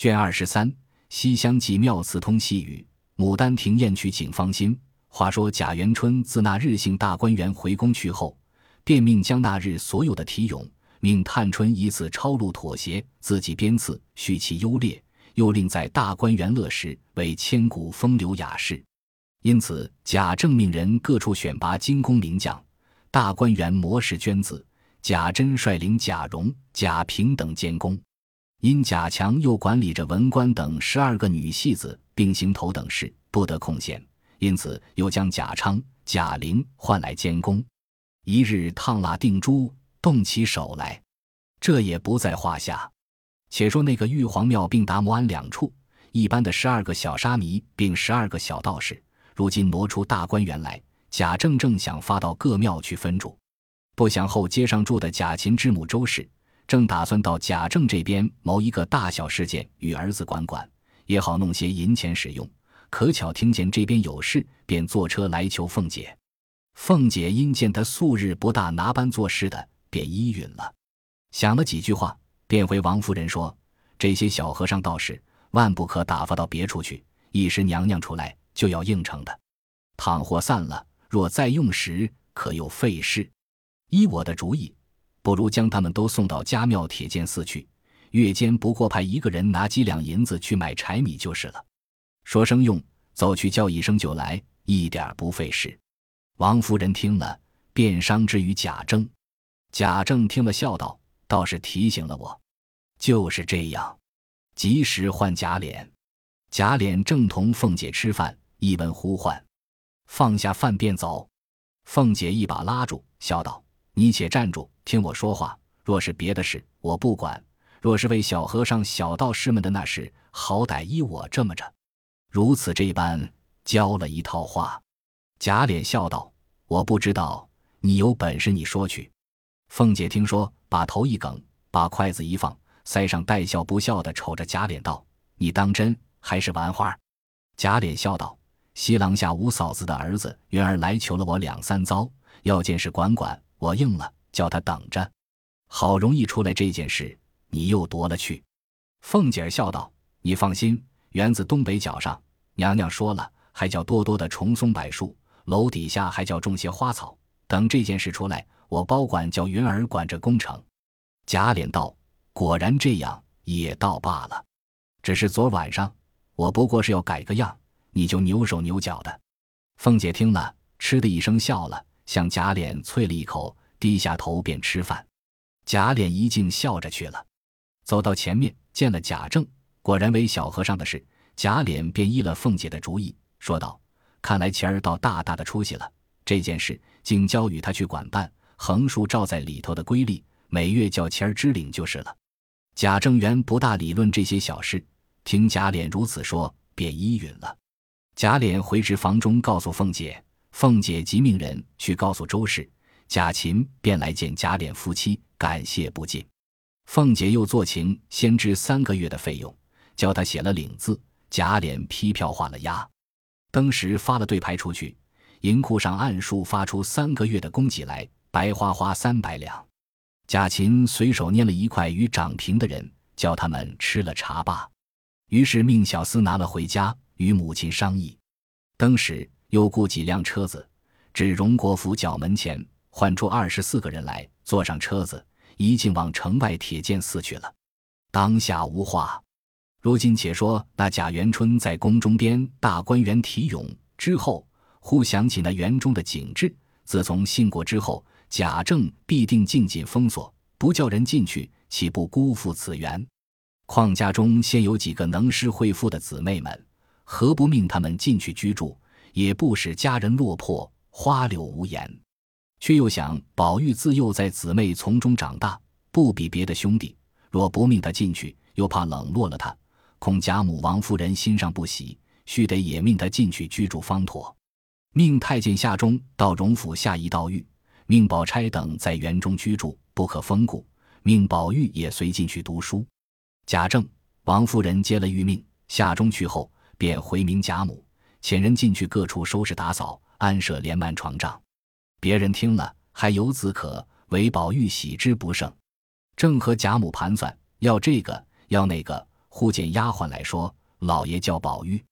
卷二十三，西厢记妙词通细语，牡丹亭宴曲景芳心。话说贾元春自那日幸大观园回宫去后，便命将那日所有的题咏，命探春以此抄录妥协，自己编次，叙其优劣，又令在大观园乐时为千古风流雅士。因此，贾政命人各处选拔精工名将，大观园模式捐子，贾珍率领贾蓉、贾平等监工。因贾强又管理着文官等十二个女戏子，并行头等事，不得空闲，因此又将贾昌、贾玲唤来监工。一日烫蜡定珠，动起手来，这也不在话下。且说那个玉皇庙并达摩庵两处，一般的十二个小沙弥，并十二个小道士。如今挪出大观园来，贾政正想发到各庙去分住，不想后街上住的贾琴之母周氏，正打算到贾政这边谋一个大小事件与儿子管管，也好弄些银钱使用。可巧听见这边有事，便坐车来求凤姐。凤姐因见他素日不大拿班做事的，便依允了。想了几句话，便回王夫人说：“这些小和尚道士，万不可打发到别处去，一时娘娘出来。”就要应承的，倘或散了，若再用时，可又费事。依我的主意，不如将他们都送到家庙铁剑寺去，月间不过派一个人拿几两银子去买柴米就是了。说声用，走去叫一声就来，一点不费事。王夫人听了，便商之于贾政。贾政听了，笑道：“倒是提醒了我，就是这样。”及时唤贾琏，贾琏正同凤姐吃饭。一闻呼唤，放下饭便走。凤姐一把拉住，笑道：“你且站住，听我说话。若是别的事，我不管；若是为小和尚、小道士们的那事，好歹依我这么着。如此这般，教了一套话。”贾琏笑道：“我不知道，你有本事你说去。”凤姐听说，把头一梗，把筷子一放，腮上带笑不笑的瞅着贾琏道：“你当真还是玩花？”贾琏笑道。西廊下五嫂子的儿子元儿来求了我两三遭，要见事管管，我应了，叫他等着。好容易出来这件事，你又夺了去。凤姐儿笑道：“你放心，园子东北角上，娘娘说了，还叫多多的重松柏树，楼底下还叫种些花草。等这件事出来，我包管叫云儿管着工程。”贾琏道：“果然这样，也倒罢了。只是昨晚上，我不过是要改个样。”你就扭手扭脚的，凤姐听了，嗤的一声笑了，向贾琏啐了一口，低下头便吃饭。贾琏一径笑着去了，走到前面见了贾政，果然为小和尚的事。贾琏便依了凤姐的主意，说道：“看来钱儿倒大大的出息了。这件事竟交与他去管办，横竖照在里头的规例，每月叫钱儿支领就是了。”贾政原不大理论这些小事，听贾琏如此说，便依允了。贾琏回至房中，告诉凤姐，凤姐即命人去告诉周氏，贾琴便来见贾琏夫妻，感谢不尽。凤姐又做情，先支三个月的费用，叫他写了领字，贾琏批票画了押，当时发了对牌出去，银库上按数发出三个月的供给来，白花花三百两。贾琴随手拈了一块与长平的人，叫他们吃了茶罢，于是命小厮拿了回家。与母亲商议，当时又雇几辆车子，至荣国府角门前，唤出二十四个人来，坐上车子，一径往城外铁剑寺去了。当下无话。如今且说那贾元春在宫中边大观园题咏之后，忽想起那园中的景致。自从信过之后，贾政必定禁禁封锁，不叫人进去，岂不辜负此缘？况家中现有几个能诗会赋的姊妹们。何不命他们进去居住，也不使家人落魄，花柳无言。却又想宝玉自幼在姊妹丛中长大，不比别的兄弟。若不命他进去，又怕冷落了他，恐贾母、王夫人心上不喜，须得也命他进去居住方妥。命太监夏中到荣府下一道狱，命宝钗等在园中居住，不可封顾。命宝玉也随进去读书。贾政、王夫人接了谕命，夏中去后。便回明贾母，遣人进去各处收拾打扫，安设连幔床帐。别人听了，还有子可，唯宝玉喜之不胜。正和贾母盘算，要这个要那个，忽见丫鬟来说：“老爷叫宝玉。”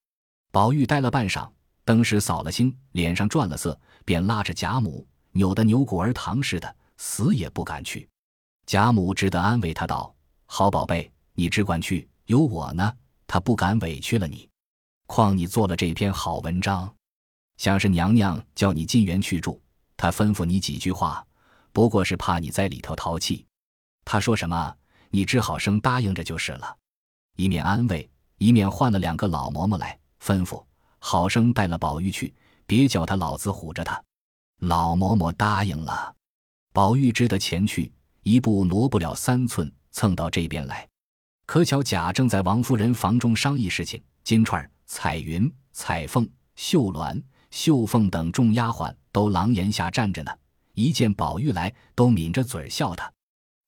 宝玉呆了半晌，登时扫了兴，脸上转了色，便拉着贾母，扭得牛骨儿糖似的，死也不敢去。贾母只得安慰他道：“好宝贝，你只管去，有我呢，他不敢委屈了你。况你做了这篇好文章，想是娘娘叫你进园去住，他吩咐你几句话，不过是怕你在里头淘气。他说什么？”你只好生答应着就是了，一面安慰，一面换了两个老嬷嬷来，吩咐好生带了宝玉去，别叫他老子唬着他。老嬷嬷答应了，宝玉只得前去，一步挪不了三寸，蹭到这边来。可巧贾正在王夫人房中商议事情，金钏儿、彩云、彩凤、绣鸾、绣凤等众丫鬟都廊檐下站着呢，一见宝玉来，都抿着嘴笑他。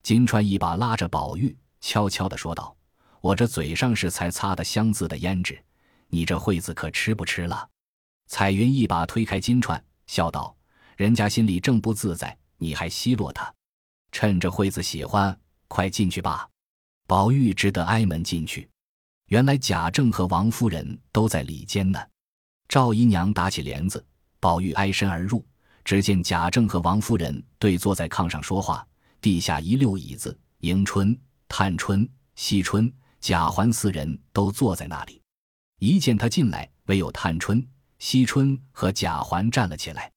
金钏一把拉着宝玉，悄悄地说道：“我这嘴上是才擦的香渍的胭脂，你这惠子可吃不吃了？”彩云一把推开金钏，笑道：“人家心里正不自在，你还奚落他？趁着惠子喜欢，快进去吧。”宝玉只得挨门进去。原来贾政和王夫人都在里间呢。赵姨娘打起帘子，宝玉挨身而入，只见贾政和王夫人对坐在炕上说话。地下一溜椅子，迎春、探春、惜春、贾环四人都坐在那里。一见他进来，唯有探春、惜春和贾环站了起来。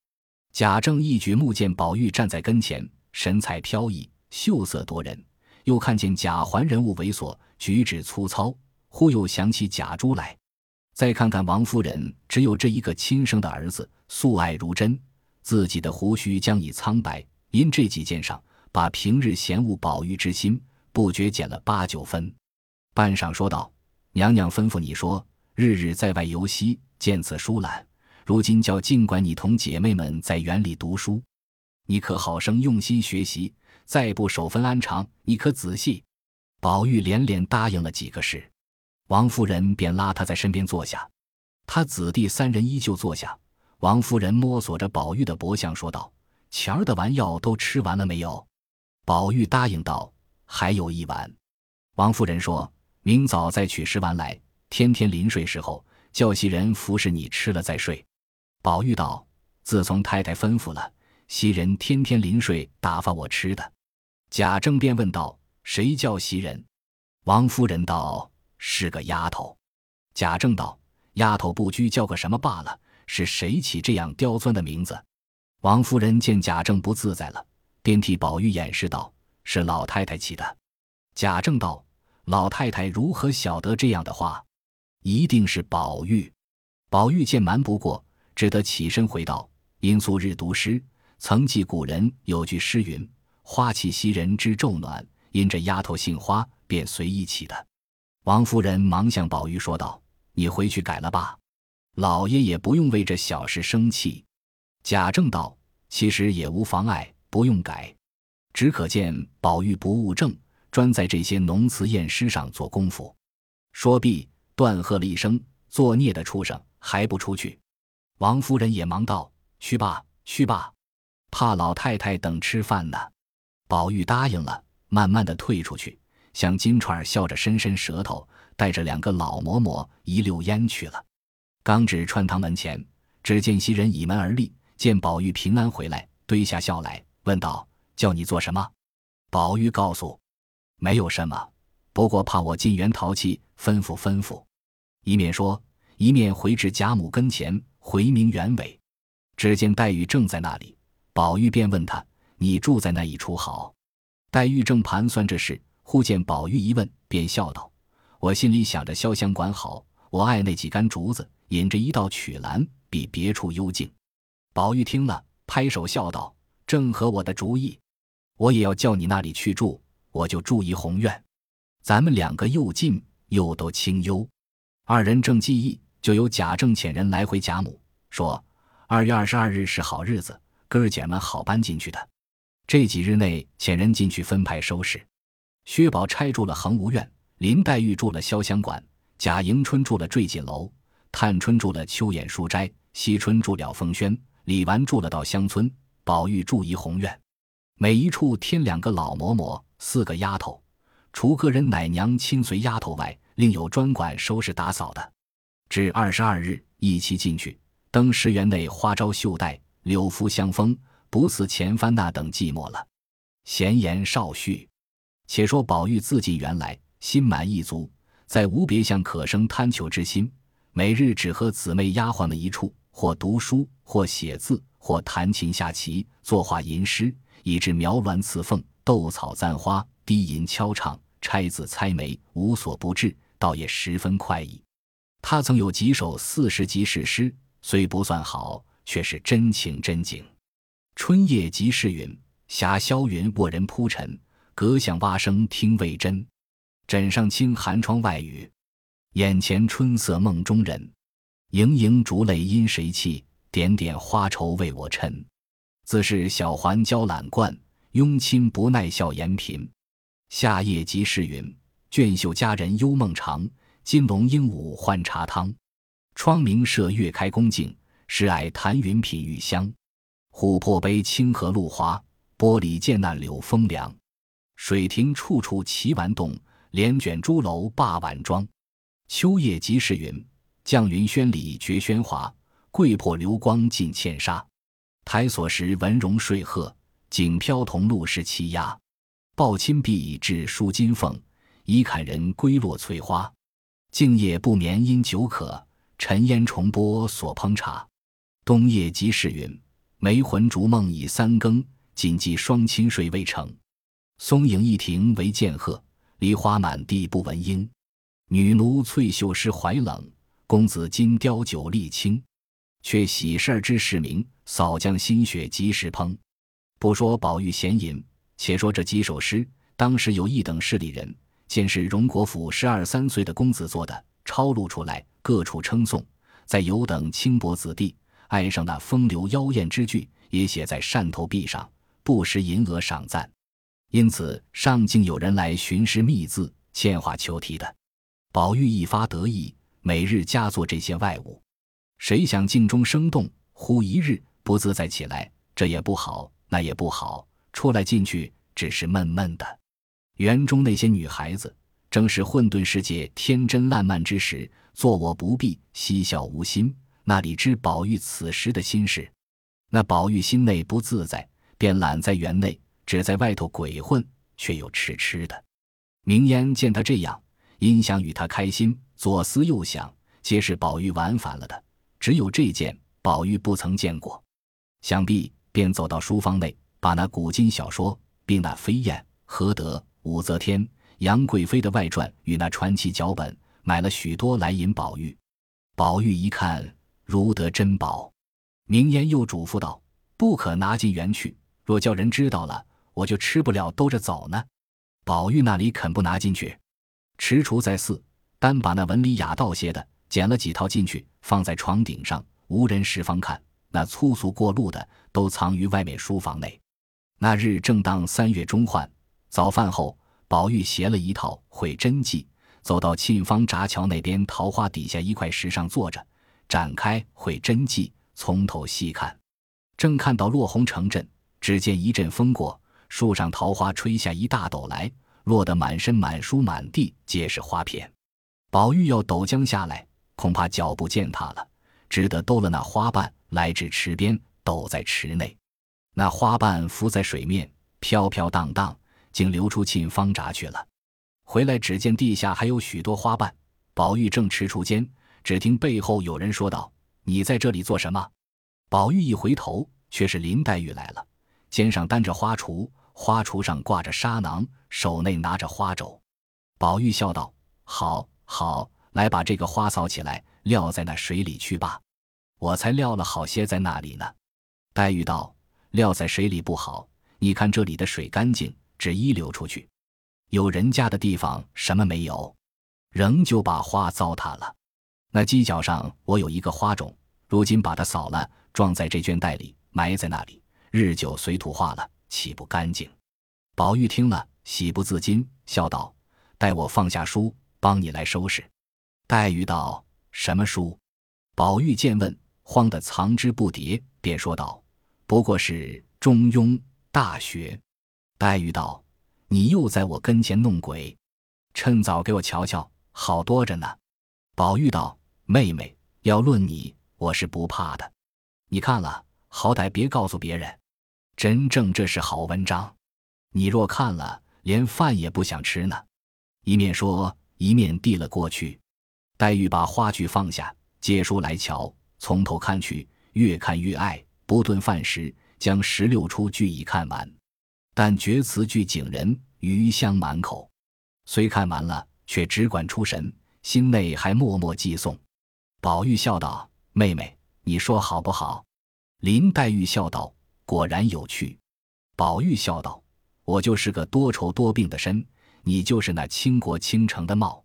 贾政一举目见宝玉站在跟前，神采飘逸，秀色夺人；又看见贾环人物猥琐，举止粗糙，忽又想起贾珠来。再看看王夫人，只有这一个亲生的儿子，素爱如珍，自己的胡须将已苍白，因这几件上。把平日嫌恶宝玉之心，不觉减了八九分。半晌说道：“娘娘吩咐你说，日日在外游戏，见此疏懒。如今叫尽管你同姐妹们在园里读书，你可好生用心学习。再不守分安常，你可仔细。”宝玉连连答应了几个事，王夫人便拉他在身边坐下。他子弟三人依旧坐下。王夫人摸索着宝玉的脖项说道：“前儿的丸药都吃完了没有？”宝玉答应道：“还有一碗。”王夫人说：“明早再取十丸来，天天临睡时候叫袭人服侍你吃了再睡。”宝玉道：“自从太太吩咐了，袭人天天临睡打发我吃的。”贾政便问道：“谁叫袭人？”王夫人道：“是个丫头。”贾政道：“丫头不拘叫个什么罢了，是谁起这样刁钻的名字？”王夫人见贾政不自在了。便替宝玉掩饰道：“是老太太起的。”贾政道：“老太太如何晓得这样的话？一定是宝玉。”宝玉见瞒不过，只得起身回道：“因素日读诗，曾记古人有句诗云：‘花气袭人知昼暖’，因这丫头姓花，便随意起的。”王夫人忙向宝玉说道：“你回去改了吧，老爷也不用为这小事生气。”贾政道：“其实也无妨碍。”不用改，只可见宝玉不务正，专在这些浓词艳诗上做功夫。说毕，断喝了一声：“作孽的畜生，还不出去！”王夫人也忙道：“去吧，去吧，怕老太太等吃饭呢。”宝玉答应了，慢慢的退出去，向金钏儿笑着伸伸舌头，带着两个老嬷嬷一溜烟去了。刚至穿堂门前，只见袭人倚门而立，见宝玉平安回来，堆下笑来。问道：“叫你做什么？”宝玉告诉：“没有什么，不过怕我进园淘气，吩咐吩咐。”一面说，一面回至贾母跟前，回明原委。只见黛玉正在那里，宝玉便问他：“你住在那一处好？”黛玉正盘算这事，忽见宝玉一问，便笑道：“我心里想着潇湘馆好，我爱那几杆竹子，引着一道曲栏，比别处幽静。”宝玉听了，拍手笑道。正合我的主意，我也要叫你那里去住，我就住怡红院，咱们两个又近又都清幽。二人正记忆，就有贾政遣人来回贾母说：“二月二十二日是好日子，哥儿姐们好搬进去的。这几日内遣人进去分派收拾。薛宝钗住了恒芜院，林黛玉住了潇湘馆，贾迎春住了坠锦楼，探春住了秋眼书斋，惜春住了凤轩，李纨住了稻香村。宝玉住怡红院，每一处添两个老嬷嬷，四个丫头。除个人奶娘亲随丫头外，另有专管收拾打扫的。至二十二日，一齐进去，登石园内花招绣带，柳拂香风，不似前番那等寂寞了。闲言少叙，且说宝玉自进园来，心满意足，再无别项可生贪求之心，每日只和姊妹丫鬟们一处，或读书，或写字，或弹琴下棋，作画吟诗，以致描鸾刺凤，斗草簪花，低吟敲唱，拆字猜眉，无所不至，倒也十分快意。他曾有几首四十集史诗，虽不算好，却是真情真景。春夜即是云。霞霄云卧人铺陈，隔响蛙声听未真。枕上轻寒窗外雨，眼前春色梦中人。盈盈烛泪因谁泣？点点花愁为我衬。自是小环娇懒惯，拥亲不耐笑颜贫。夏夜即是云，卷袖佳人幽梦长。金龙鹦鹉换茶汤。窗明射月开宫镜，时矮檀云品玉香。琥珀杯清荷露华。玻璃见那柳风凉，水亭处处奇玩动，帘卷朱楼罢晚妆。秋夜即是云，降云轩里绝喧哗，桂魄流光尽茜纱。台锁时文容睡鹤，景飘桐露是栖鸦。抱亲壁至书金凤，倚坎人归落翠花。静夜不眠因酒渴，沉烟重播所烹茶。冬夜即是云，梅魂逐梦已三更。谨记双亲睡未成，松影一庭为见鹤，梨花满地不闻莺。女奴翠袖湿怀冷，公子金雕酒力清。却喜事儿之事明，扫将心血及时烹。不说宝玉闲吟，且说这几首诗，当时有一等势力人见是荣国府十二三岁的公子做的，抄录出来，各处称颂。在有等轻薄子弟爱上那风流妖艳之句，也写在扇头壁上。不时银额赏赞，因此上竟有人来寻诗觅字、嵌画求题的。宝玉一发得意，每日加做这些外物。谁想镜中生动，忽一日不自在起来，这也不好，那也不好，出来进去只是闷闷的。园中那些女孩子，正是混沌世界天真烂漫之时，做我不必嬉笑无心，那里知宝玉此时的心事？那宝玉心内不自在。便懒在园内，只在外头鬼混，却又痴痴的。明烟见他这样，因想与他开心，左思右想，皆是宝玉玩反了的。只有这件，宝玉不曾见过，想必便走到书房内，把那古今小说，并那飞燕、何德、武则天、杨贵妃的外传与那传奇脚本，买了许多来引宝玉。宝玉一看，如得珍宝。明烟又嘱咐道：“不可拿进园去。”若叫人知道了，我就吃不了兜着走呢。宝玉那里肯不拿进去，踟蹰在寺，单把那文理雅道些的捡了几套进去，放在床顶上，无人时方看。那粗俗过路的，都藏于外面书房内。那日正当三月中换，早饭后，宝玉携了一套《会真迹》，走到沁芳闸桥那边桃花底下一块石上坐着，展开《会真迹》，从头细看，正看到落红成阵。只见一阵风过，树上桃花吹下一大斗来，落得满身满书满地皆是花片。宝玉要抖将下来，恐怕脚步践踏了，只得兜了那花瓣来至池边，抖在池内。那花瓣浮在水面，飘飘荡荡，竟流出沁芳闸去了。回来只见地下还有许多花瓣。宝玉正踟蹰间，只听背后有人说道：“你在这里做什么？”宝玉一回头，却是林黛玉来了。肩上担着花锄，花锄上挂着纱囊，手内拿着花帚。宝玉笑道：“好，好，来把这个花扫起来，撂在那水里去吧。我才撂了好些在那里呢。”黛玉道：“撂在水里不好，你看这里的水干净，只一流出去。有人家的地方什么没有，仍旧把花糟蹋了。那犄角上我有一个花种，如今把它扫了，装在这绢袋里，埋在那里。”日久随土化了，岂不干净？宝玉听了，喜不自禁，笑道：“待我放下书，帮你来收拾。”黛玉道：“什么书？”宝玉见问，慌得藏之不迭，便说道：“不过是《中庸》《大学》。”黛玉道：“你又在我跟前弄鬼，趁早给我瞧瞧，好多着呢。宝玉道：“妹妹，要论你，我是不怕的。你看了，好歹别告诉别人。真正这是好文章，你若看了，连饭也不想吃呢。”一面说，一面递了过去。黛玉把花具放下，借书来瞧，从头看去，越看越爱。不顿饭时，将十六出俱已看完，但觉词句景人，余香满口。虽看完了，却只管出神。心内还默默寄诵，宝玉笑道：“妹妹，你说好不好？”林黛玉笑道：“果然有趣。”宝玉笑道：“我就是个多愁多病的身，你就是那倾国倾城的貌。”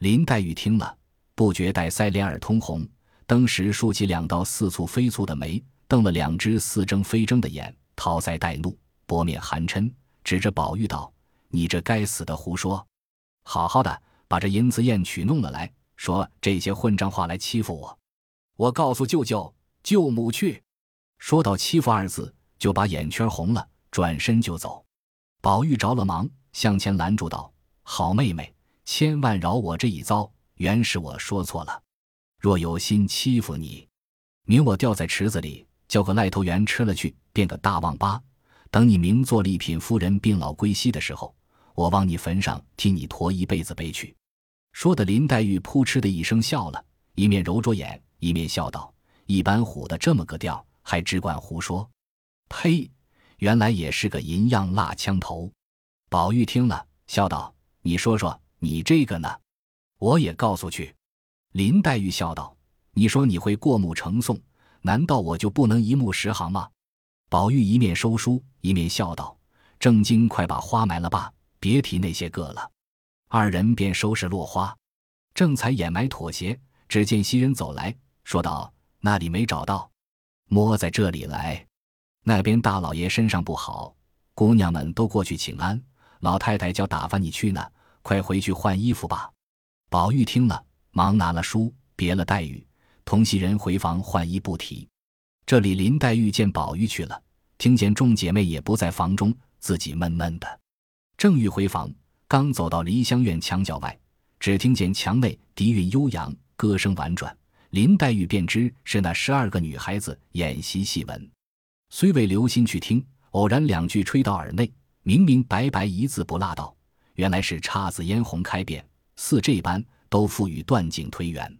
林黛玉听了，不觉带腮脸耳通红，登时竖起两道似蹙非蹙的眉，瞪了两只似睁非睁的眼，桃腮带怒，薄面含嗔，指着宝玉道：“你这该死的胡说！好好的。”把这银子砚曲弄了来，说这些混账话来欺负我，我告诉舅舅舅母去。说到欺负二字，就把眼圈红了，转身就走。宝玉着了忙，向前拦住道：“好妹妹，千万饶我这一遭，原是我说错了。若有心欺负你，明我掉在池子里，叫个癞头猿吃了去，变个大旺八。等你名做丽品夫人，病老归西的时候，我往你坟上替你驮一辈子碑去。”说的林黛玉扑哧的一声笑了，一面揉着眼，一面笑道：“一般唬的这么个调，还只管胡说。呸！原来也是个银样蜡枪头。”宝玉听了，笑道：“你说说，你这个呢？我也告诉去。”林黛玉笑道：“你说你会过目成诵，难道我就不能一目十行吗？”宝玉一面收书，一面笑道：“正经，快把花埋了吧，别提那些个了。”二人便收拾落花，正才掩埋妥协，只见袭人走来说道：“那里没找到，摸在这里来。那边大老爷身上不好，姑娘们都过去请安。老太太叫打发你去呢，快回去换衣服吧。”宝玉听了，忙拿了书，别了黛玉，同袭人回房换衣，不提。这里林黛玉见宝玉去了，听见众姐妹也不在房中，自己闷闷的，正欲回房。刚走到梨香院墙角外，只听见墙内笛韵悠扬，歌声婉转。林黛玉便知是那十二个女孩子演习戏文，虽未留心去听，偶然两句吹到耳内，明明白白一字不落道，原来是姹紫嫣红开遍，似这般都赋予断井推圆。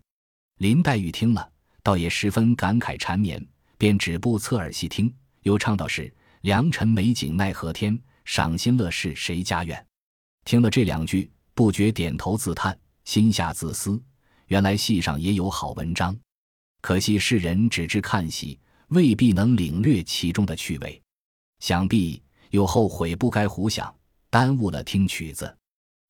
林黛玉听了，倒也十分感慨缠绵，便止步侧耳细听，又唱道是良辰美景奈何天，赏心乐事谁家院。听了这两句，不觉点头自叹，心下自思：原来戏上也有好文章，可惜世人只知看戏，未必能领略其中的趣味。想必又后悔不该胡想，耽误了听曲子。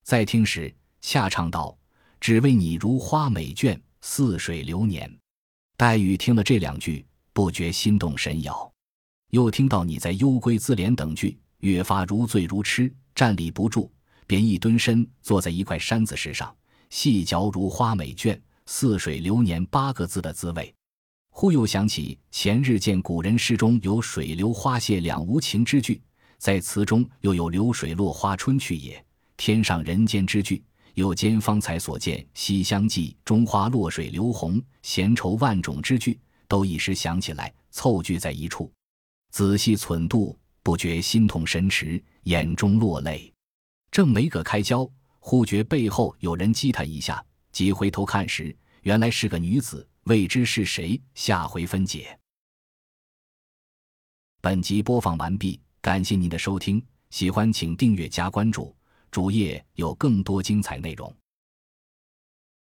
在听时，恰唱道：“只为你如花美眷，似水流年。”黛玉听了这两句，不觉心动神摇。又听到你在幽闺自怜等句，越发如醉如痴，站立不住。便一蹲身，坐在一块山子石上，细嚼如花美眷，似水流年八个字的滋味。忽又想起前日见古人诗中有“水流花谢两无情”之句，在词中又有“流水落花春去也，天上人间”之句，又兼方才所见《西厢记》中花落水流红，闲愁万种之句，都一时想起来，凑聚在一处，仔细忖度，不觉心痛神驰，眼中落泪。正没个开交，忽觉背后有人击他一下，即回头看时，原来是个女子，未知是谁。下回分解。本集播放完毕，感谢您的收听，喜欢请订阅加关注，主页有更多精彩内容。